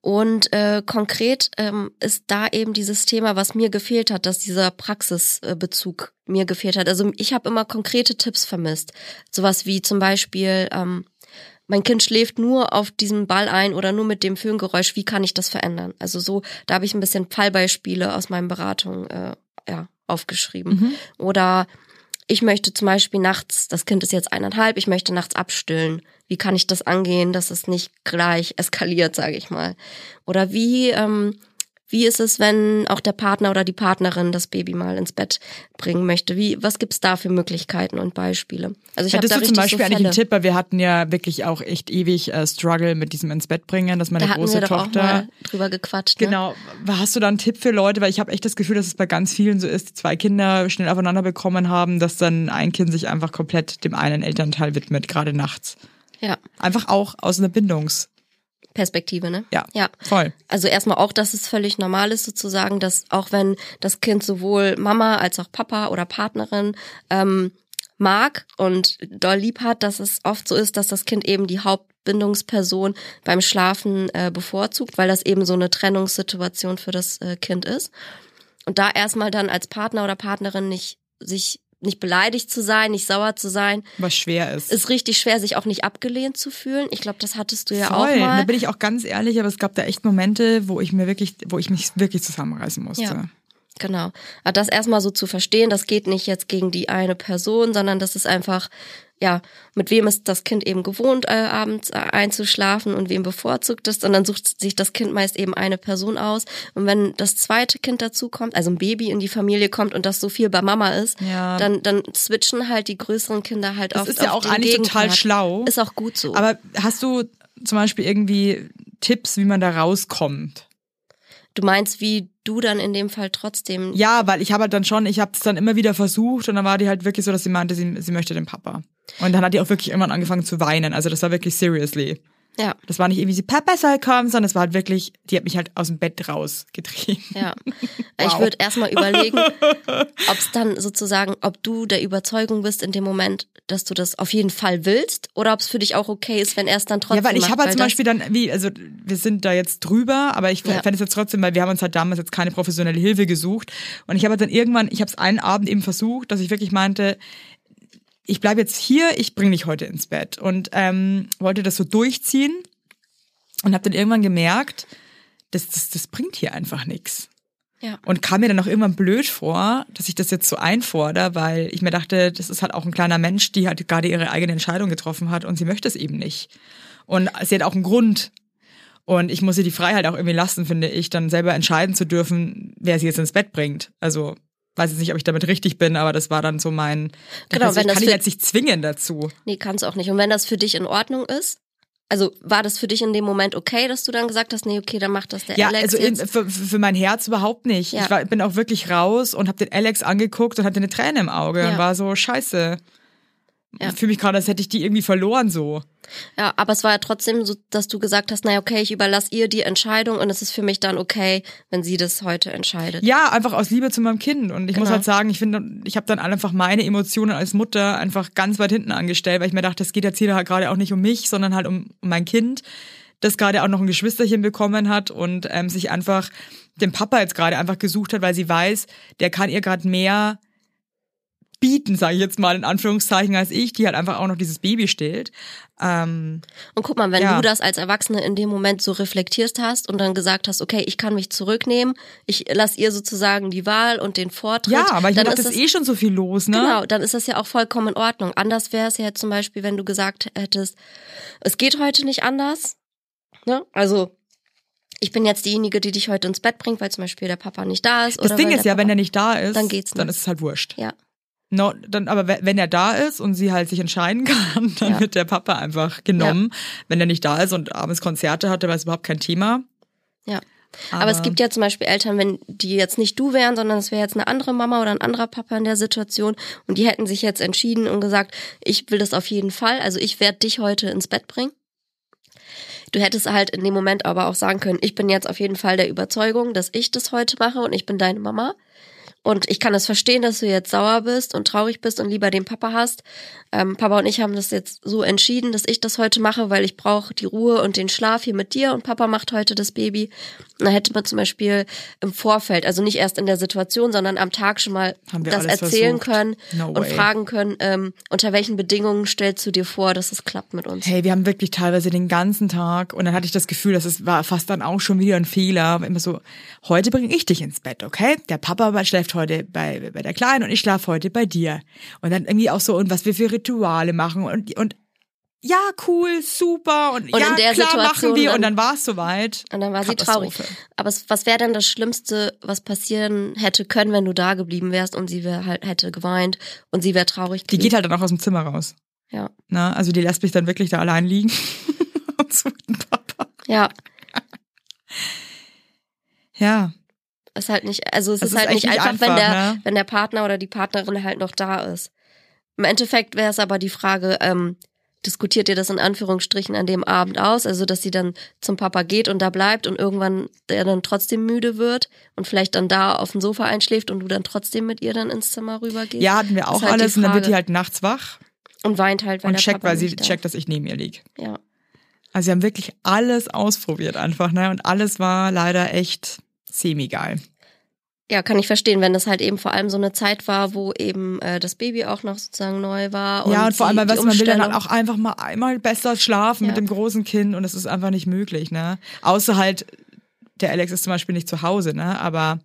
Und äh, konkret ähm, ist da eben dieses Thema, was mir gefehlt hat, dass dieser Praxisbezug mir gefehlt hat. Also ich habe immer konkrete Tipps vermisst. Sowas wie zum Beispiel, ähm, mein Kind schläft nur auf diesem Ball ein oder nur mit dem Föhngeräusch, wie kann ich das verändern? Also so, da habe ich ein bisschen Fallbeispiele aus meinen Beratungen äh, ja, aufgeschrieben. Mhm. Oder ich möchte zum Beispiel nachts, das Kind ist jetzt eineinhalb, ich möchte nachts abstillen. Wie kann ich das angehen, dass es nicht gleich eskaliert, sage ich mal? Oder wie ähm, wie ist es, wenn auch der Partner oder die Partnerin das Baby mal ins Bett bringen möchte? Wie, was gibt's da für Möglichkeiten und Beispiele? Also ich habe da du zum Beispiel so eigentlich einen Tipp, weil wir hatten ja wirklich auch echt ewig äh, Struggle mit diesem ins Bett bringen, dass meine Da große wir doch auch Tochter mal drüber gequatscht. Ne? Genau. Hast du da einen Tipp für Leute? Weil ich habe echt das Gefühl, dass es bei ganz vielen so ist, die zwei Kinder schnell aufeinander bekommen haben, dass dann ein Kind sich einfach komplett dem einen Elternteil widmet, gerade nachts. Ja, Einfach auch aus einer Bindungs... Perspektive, ne? Ja, Ja. voll. Also erstmal auch, dass es völlig normal ist sozusagen, dass auch wenn das Kind sowohl Mama als auch Papa oder Partnerin ähm, mag und doll lieb hat, dass es oft so ist, dass das Kind eben die Hauptbindungsperson beim Schlafen äh, bevorzugt, weil das eben so eine Trennungssituation für das äh, Kind ist. Und da erstmal dann als Partner oder Partnerin nicht sich nicht beleidigt zu sein, nicht sauer zu sein, Was schwer ist. ist richtig schwer, sich auch nicht abgelehnt zu fühlen. Ich glaube, das hattest du ja Voll. auch mal. Da bin ich auch ganz ehrlich, aber es gab da echt Momente, wo ich mir wirklich, wo ich mich wirklich zusammenreißen musste. Ja. Genau. Aber das erstmal so zu verstehen, das geht nicht jetzt gegen die eine Person, sondern das ist einfach, ja, mit wem ist das Kind eben gewohnt, äh, abends äh, einzuschlafen und wem bevorzugt es. Und dann sucht sich das Kind meist eben eine Person aus. Und wenn das zweite Kind dazu kommt, also ein Baby in die Familie kommt und das so viel bei Mama ist, Ja. dann, dann switchen halt die größeren Kinder halt Das auf ist ja auch eigentlich total Gegenpart. schlau. Ist auch gut so. Aber hast du zum Beispiel irgendwie Tipps, wie man da rauskommt? Du meinst, wie du dann in dem Fall trotzdem Ja, weil ich habe halt dann schon, ich habe es dann immer wieder versucht und dann war die halt wirklich so, dass sie meinte, sie, sie möchte den Papa. Und dann hat die auch wirklich irgendwann angefangen zu weinen. Also das war wirklich seriously. Ja, Das war nicht irgendwie so, Papa soll kommen, sondern es war halt wirklich, die hat mich halt aus dem Bett rausgetrieben. ja. (laughs) Ich Wow. würde erstmal überlegen, (laughs) ob es dann sozusagen, ob du der Überzeugung bist in dem Moment, dass du das auf jeden Fall willst oder ob es für dich auch okay ist, wenn er es dann trotzdem Ja, weil ich macht, habe halt zum Beispiel dann, wie, also wir sind da jetzt drüber, aber ich Ja. fände es jetzt trotzdem, weil wir haben uns halt damals jetzt keine professionelle Hilfe gesucht. Und ich habe halt dann irgendwann, ich habe es einen Abend eben versucht, dass ich wirklich meinte, ich bleibe jetzt hier, ich bringe dich heute ins Bett. Und ähm, wollte das so durchziehen und habe dann irgendwann gemerkt, das, das, das bringt hier einfach nichts. Ja. Und kam mir dann auch irgendwann blöd vor, dass ich das jetzt so einfordere, weil ich mir dachte, das ist halt auch ein kleiner Mensch, die halt gerade ihre eigene Entscheidung getroffen hat und sie möchte es eben nicht. Und sie hat auch einen Grund. Und ich muss ihr die Freiheit auch irgendwie lassen, finde ich, dann selber entscheiden zu dürfen, wer sie jetzt ins Bett bringt. Also weiß jetzt nicht, ob ich damit richtig bin, aber das war dann so mein. Genau, also wenn ich das kann für- jetzt nicht zwingen dazu. Nee, kannst du auch nicht. Und wenn das für dich in Ordnung ist, also war das für dich in dem Moment okay, dass du dann gesagt hast, nee, okay, dann macht das der Ja, Alex also in, für, für mein Herz überhaupt nicht. Ja. Ich war, bin auch wirklich raus und habe den Alex angeguckt und hatte eine Träne im Auge Ja. und war so scheiße. Ja. Ich fühle mich gerade, als hätte ich die irgendwie verloren so. Ja, aber es war ja trotzdem so, dass du gesagt hast, naja, okay, ich überlasse ihr die Entscheidung und es ist für mich dann okay, wenn sie das heute entscheidet. Ja, einfach aus Liebe zu meinem Kind. Und ich muss Genau. halt sagen, ich finde, ich habe dann einfach meine Emotionen als Mutter einfach ganz weit hinten angestellt, weil ich mir dachte, es geht jetzt hier halt gerade auch nicht um mich, sondern halt um, um mein Kind, das gerade auch noch ein Geschwisterchen bekommen hat und ähm, sich einfach den Papa jetzt gerade einfach gesucht hat, weil sie weiß, der kann ihr gerade mehr bieten, sage ich jetzt mal in Anführungszeichen, als ich, die halt einfach auch noch dieses Baby stillt. Ähm, Und guck mal, wenn Ja. du das als Erwachsene in dem Moment so reflektierst hast und dann gesagt hast, okay, ich kann mich zurücknehmen, ich lass ihr sozusagen die Wahl und den Vortritt. ja, aber ich dann ist es das, ist eh schon so viel los, ne? Genau, dann ist das ja auch vollkommen in Ordnung. Anders wäre es ja zum Beispiel, wenn du gesagt hättest, es geht heute nicht anders. Ne? Also ich bin jetzt diejenige, die dich heute ins Bett bringt, weil zum Beispiel der Papa nicht da ist. Das Ding ist ja, wenn Papa- er nicht da ist, Dann geht's dann nicht. ist es halt wurscht. Ja, No, dann, aber we- wenn er da ist und sie halt sich entscheiden (laughs) kann, dann Ja. wird der Papa einfach genommen. Wenn er nicht da ist und abends Konzerte hatte, war es überhaupt kein Thema. ja. Aber, es gibt ja zum Beispiel Eltern, wenn die jetzt nicht du wären, sondern es wäre jetzt eine andere Mama oder ein anderer Papa in der Situation und die hätten sich jetzt entschieden und gesagt, ich will das auf jeden Fall, also ich werde dich heute ins Bett bringen. Du hättest halt in dem Moment aber auch sagen können, ich bin jetzt auf jeden Fall der Überzeugung, dass ich das heute mache und ich bin deine Mama. Und ich kann es verstehen, dass du jetzt sauer bist und traurig bist und lieber den Papa hast. Ähm, Papa und ich haben das jetzt so entschieden, dass ich das heute mache, weil ich brauche die Ruhe und den Schlaf hier mit dir und Papa macht heute das Baby. Und da hätte man zum Beispiel im Vorfeld, also nicht erst in der Situation, sondern am Tag schon mal das erzählen versucht. können No und fragen können, ähm, unter welchen Bedingungen stellst du dir vor, dass es klappt mit uns. Hey, wir haben wirklich teilweise den ganzen Tag und dann hatte ich das Gefühl, dass es war fast dann auch schon wieder ein Fehler. Immer so, heute bringe ich dich ins Bett, okay? Der Papa schläft heute bei, bei der Kleinen und ich schlafe heute bei dir. Und dann irgendwie auch so, und was wir für Rituale machen und, und ja, cool, super und, Und ja, klar Situation machen wir und dann- dann war es soweit. Und dann war sie traurig. Aber was wäre denn das Schlimmste, was passieren hätte können, wenn du da geblieben wärst und sie wär halt hätte geweint und sie wäre traurig Die gewesen? geht halt dann auch aus dem Zimmer raus. Ja. Na, also die lässt mich dann wirklich da allein liegen. (laughs) und sucht einen Papa. Ja. Ja. Ist halt nicht, also es ist, ist halt nicht nicht einfach, wenn einfach, der, ne? wenn der Partner oder die Partnerin halt noch da ist. Im Endeffekt wäre es aber die Frage, ähm, diskutiert ihr das in Anführungsstrichen an dem Abend aus, also dass sie dann zum Papa geht und da bleibt und irgendwann der dann trotzdem müde wird und vielleicht dann da auf dem Sofa einschläft und du dann trotzdem mit ihr dann ins Zimmer rübergehst. Ja, hatten wir auch halt alles und dann wird die halt nachts wach Und weint halt, weil und checkt, weil sie checkt, dass ich neben ihr lieg. ist. Ja. Also sie haben wirklich alles ausprobiert einfach, ne? Und alles war leider echt semi-geil. Ja, kann ich verstehen, wenn das halt eben vor allem so eine Zeit war, wo eben äh, das Baby auch noch sozusagen neu war. ja, und vor allem, weil man will dann halt auch einfach mal einmal besser schlafen Ja. mit dem großen Kind und das ist einfach nicht möglich, ne? Außer halt, der Alex ist zum Beispiel nicht zu Hause, ne? Aber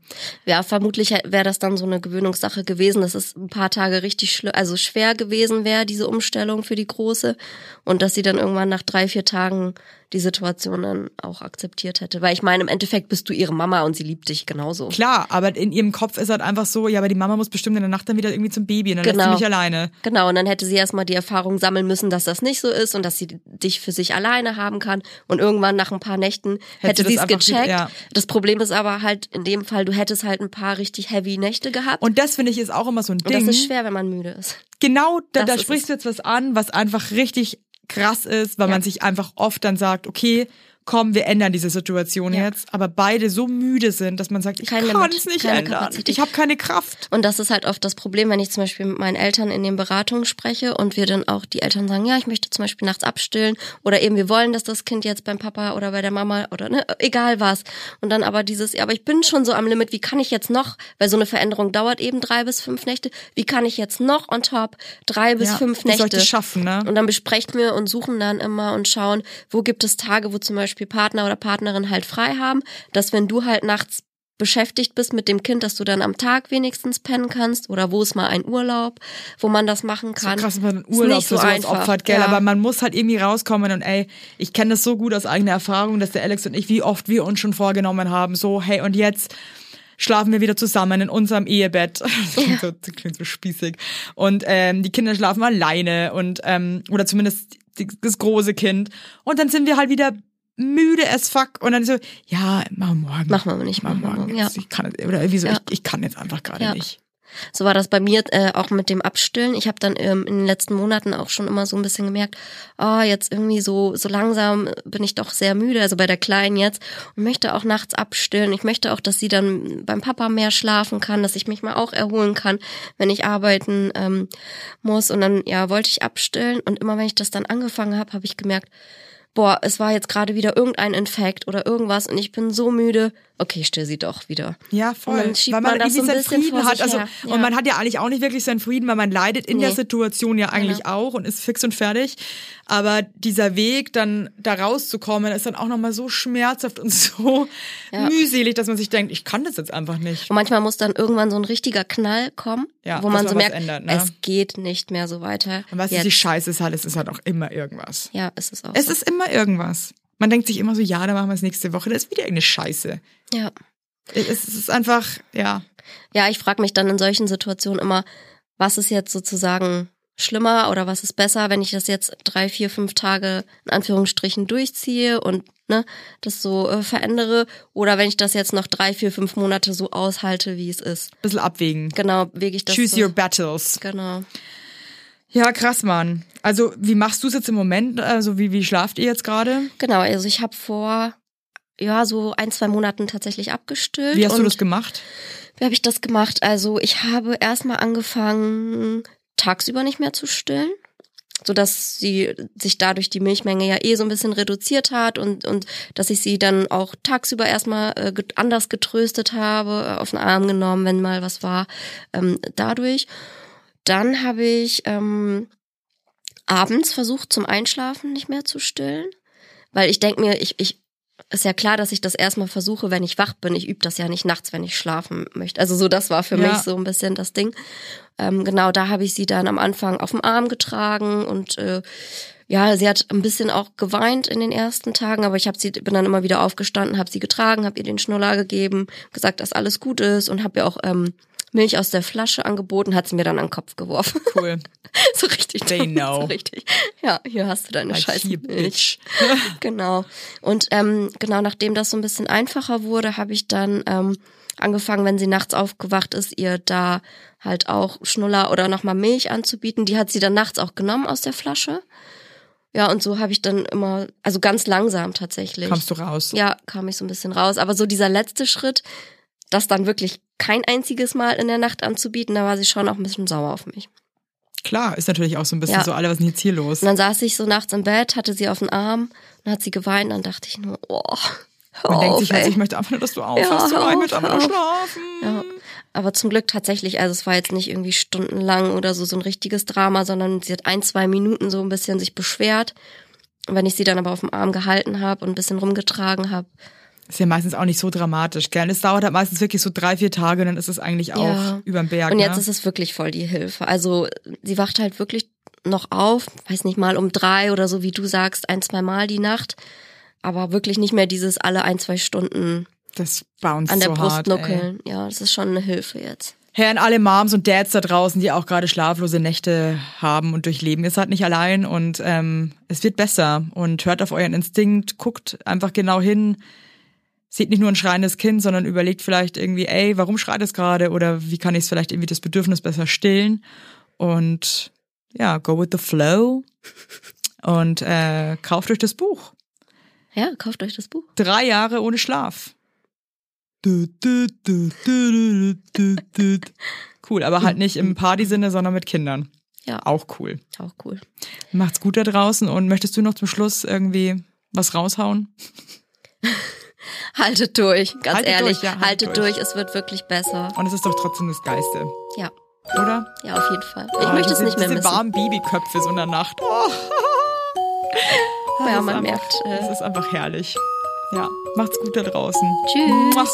Ja, vermutlich wäre das dann so eine Gewöhnungssache gewesen, dass es ein paar Tage richtig schli- also schwer gewesen wäre, diese Umstellung für die Große. Und dass sie dann irgendwann nach drei, vier Tagen die Situation dann auch akzeptiert hätte. Weil ich meine, im Endeffekt bist du ihre Mama und sie liebt dich genauso. klar, aber in ihrem Kopf ist halt einfach so, ja, aber die Mama muss bestimmt in der Nacht dann wieder irgendwie zum Baby und dann lässt Genau. sie mich alleine. Genau, und dann hätte sie erstmal die Erfahrung sammeln müssen, dass das nicht so ist und dass sie dich für sich alleine haben kann. Und irgendwann nach ein paar Nächten hätte, das sie es gecheckt. ja. Das Problem ist aber halt in dem Fall, du hättest halt ein paar richtig heavy Nächte gehabt. Und das finde ich ist auch immer so ein Und Ding. das ist schwer, wenn man müde ist. Genau, da, Das da sprichst du jetzt was an, was einfach richtig krass ist, weil Ja. man sich einfach oft dann sagt, okay, komm, wir ändern diese Situation Ja. jetzt, aber beide so müde sind, dass man sagt, ich kann es nicht ändern. Kapazität. Ich habe keine Kraft. Und das ist halt oft das Problem, wenn ich zum Beispiel mit meinen Eltern in den Beratungen spreche und wir dann auch die Eltern sagen, ja, ich möchte zum Beispiel nachts abstillen oder eben wir wollen, dass das Kind jetzt beim Papa oder bei der Mama oder ne, egal was. Und dann aber dieses, ja, aber ich bin schon so am Limit, wie kann ich jetzt noch, weil so eine Veränderung dauert eben drei bis fünf Nächte, wie kann ich jetzt noch on top drei bis Ja, fünf Nächte schaffen, ne? Und dann besprechen wir und suchen dann immer und schauen, wo gibt es Tage, wo zum Beispiel Partner oder Partnerin halt frei haben, dass wenn du halt nachts beschäftigt bist mit dem Kind, dass du dann am Tag wenigstens pennen kannst oder wo ist mal ein Urlaub, wo man das machen so kann. krass, wenn man einen Urlaub für so sowas einfach, opfert, gell? ja. Aber man muss halt irgendwie rauskommen und ey, ich kenne das so gut aus eigener Erfahrung, dass der Alex und ich, wie oft wir uns schon vorgenommen haben, so, hey, und jetzt schlafen wir wieder zusammen in unserem Ehebett. (laughs) Das klingt, so, das klingt so spießig. Und ähm, die Kinder schlafen alleine und ähm, oder zumindest das große Kind. Und dann sind wir halt wieder müde as fuck und dann so, ja, machen wir morgen. Machen wir nicht, Machen wir morgen. Jetzt, Ich kann jetzt, oder irgendwie so, Ja. ich, ich kann jetzt einfach gerade Ja. nicht. So war das bei mir äh, auch mit dem Abstillen. Ich habe dann ähm, in den letzten Monaten auch schon immer so ein bisschen gemerkt, ah, jetzt irgendwie so so langsam bin ich doch sehr müde, also bei der Kleinen jetzt und möchte auch nachts abstillen. Ich möchte auch, dass sie dann beim Papa mehr schlafen kann, dass ich mich mal auch erholen kann, wenn ich arbeiten ähm, muss. Und dann ja wollte ich abstillen und immer wenn ich das dann angefangen habe, habe ich gemerkt, boah, es war jetzt gerade wieder irgendein Infekt oder irgendwas und ich bin so müde. Okay, still sie doch wieder. Ja, voll. Und dann schiebt weil man, man das so ein seinen Frieden hat. Also. Ja. Und man hat ja eigentlich auch nicht wirklich seinen Frieden, weil man leidet in der Nee. Situation ja eigentlich Genau. auch und ist fix und fertig. Aber dieser Weg, dann da rauszukommen, ist dann auch nochmal so schmerzhaft und (laughs) so Ja. mühselig, dass man sich denkt, ich kann das jetzt einfach nicht. Und manchmal muss dann irgendwann so ein richtiger Knall kommen, Ja, wo man so merkt, ändert, ne? es geht nicht mehr so weiter. Und was Jetzt. die Scheiße ist halt, es ist halt auch immer irgendwas. Ja, ist es auch. Es so. ist immer irgendwas. Man denkt sich immer so, ja, dann machen wir es nächste Woche. Das ist wieder irgendeine Scheiße. ja. Es es ist einfach, ja. ja, ich frage mich dann in solchen Situationen immer, was ist jetzt sozusagen schlimmer oder was ist besser, wenn ich das jetzt drei, vier, fünf Tage in Anführungsstrichen durchziehe und ne, das so äh, verändere oder wenn ich das jetzt noch drei, vier, fünf Monate so aushalte, wie es ist. Bisschen abwägen. Genau, wege ich das Choose so. your battles. Genau. Ja, krass, Mann. Also, wie machst du es jetzt im Moment? Also, wie, wie schlaft ihr jetzt gerade? Genau, also ich habe vor ja so ein, zwei Monaten tatsächlich abgestillt. Wie hast du das gemacht? Wie habe ich das gemacht? Also ich habe erstmal angefangen, tagsüber nicht mehr zu stillen, sodass sie sich dadurch die Milchmenge ja eh so ein bisschen reduziert hat und, und dass ich sie dann auch tagsüber erstmal äh, anders getröstet habe, auf den Arm genommen, wenn mal was war, ähm, dadurch. Dann habe ich ähm, abends versucht, zum Einschlafen nicht mehr zu stillen, weil ich denke mir, ich, ich ist ja klar, dass ich das erstmal versuche, wenn ich wach bin. Ich übe das ja nicht nachts, wenn ich schlafen möchte. Also so, das war für Ja. mich so ein bisschen das Ding. Ähm, genau, da habe ich sie dann am Anfang auf dem Arm getragen und äh, ja, sie hat ein bisschen auch geweint in den ersten Tagen, aber ich habe sie bin dann immer wieder aufgestanden, habe sie getragen, habe ihr den Schnuller gegeben, gesagt, dass alles gut ist und habe ihr auch ähm, Milch aus der Flasche angeboten, hat sie mir dann an den Kopf geworfen. (laughs) Cool. so richtig. They know. So richtig. Ja, hier hast du deine Like scheiß Milch. (laughs) (laughs) Genau. Und ähm, genau nachdem das so ein bisschen einfacher wurde, habe ich dann ähm, angefangen, wenn sie nachts aufgewacht ist, ihr da halt auch Schnuller oder nochmal Milch anzubieten. Die hat sie dann nachts auch genommen aus der Flasche. Ja, und so habe ich dann immer, also ganz langsam tatsächlich. Kommst du raus? Ja, kam ich so ein bisschen raus. Aber so dieser letzte Schritt, das dann wirklich kein einziges Mal in der Nacht anzubieten, da war sie schon auch ein bisschen sauer auf mich. Klar, ist natürlich auch so ein bisschen Ja. so, alle, was ist denn jetzt hier los? Und dann saß ich so nachts im Bett, hatte sie auf den Arm und hat sie geweint. Dann dachte ich nur, oh, hör Man denkt auf, sich halt, ey. ich möchte einfach nur, dass du Ja, aufhörst auf, möchte einfach nur schlafen. Ja. Aber zum Glück tatsächlich, also es war jetzt nicht irgendwie stundenlang oder so so ein richtiges Drama, sondern sie hat ein, zwei Minuten so ein bisschen sich beschwert. Und wenn ich sie dann aber auf dem Arm gehalten habe und ein bisschen rumgetragen habe, Ist ja meistens auch nicht so dramatisch, gell? Es dauert halt meistens wirklich so drei, vier Tage und dann ist es eigentlich auch Ja. überm Berg. Und jetzt ne? ist es wirklich voll die Hilfe. Also sie wacht halt wirklich noch auf, weiß nicht mal um drei oder so, wie du sagst, ein, zwei Mal die Nacht. Aber wirklich nicht mehr dieses alle ein, zwei Stunden das bounced an der so Brust hart, ey. nuckeln. Ja, das ist schon eine Hilfe jetzt. Hey, an alle Moms und Dads da draußen, die auch gerade schlaflose Nächte haben und durchleben. Ihr seid nicht allein und ähm, es wird besser. Und hört auf euren Instinkt, guckt einfach genau hin. Seht nicht nur ein schreiendes Kind, sondern überlegt vielleicht irgendwie, ey, warum schreit es gerade? Oder wie kann ich es vielleicht irgendwie das Bedürfnis besser stillen? Und ja, go with the flow. Und äh, kauft euch das Buch. Ja, kauft euch das Buch. Drei Jahre ohne Schlaf. Cool, aber halt nicht im Party-Sinne, sondern mit Kindern. Ja. Auch cool. Auch cool. Macht's gut da draußen und möchtest du noch zum Schluss irgendwie was raushauen? (laughs) (laughs) Haltet durch, ganz Haltet ehrlich. durch, ja, haltet haltet durch. durch. es wird wirklich besser. Und es ist doch trotzdem das Geiste, Ja, oder? ja, auf jeden Fall. Ich Ah, möchte es diese, nicht mehr diese missen. warmen Babyköpfe so in der Nacht. Oh. Ja, man einfach, merkt, äh, Das ist einfach herrlich. Ja, macht's gut da draußen. Tschüss. Muah.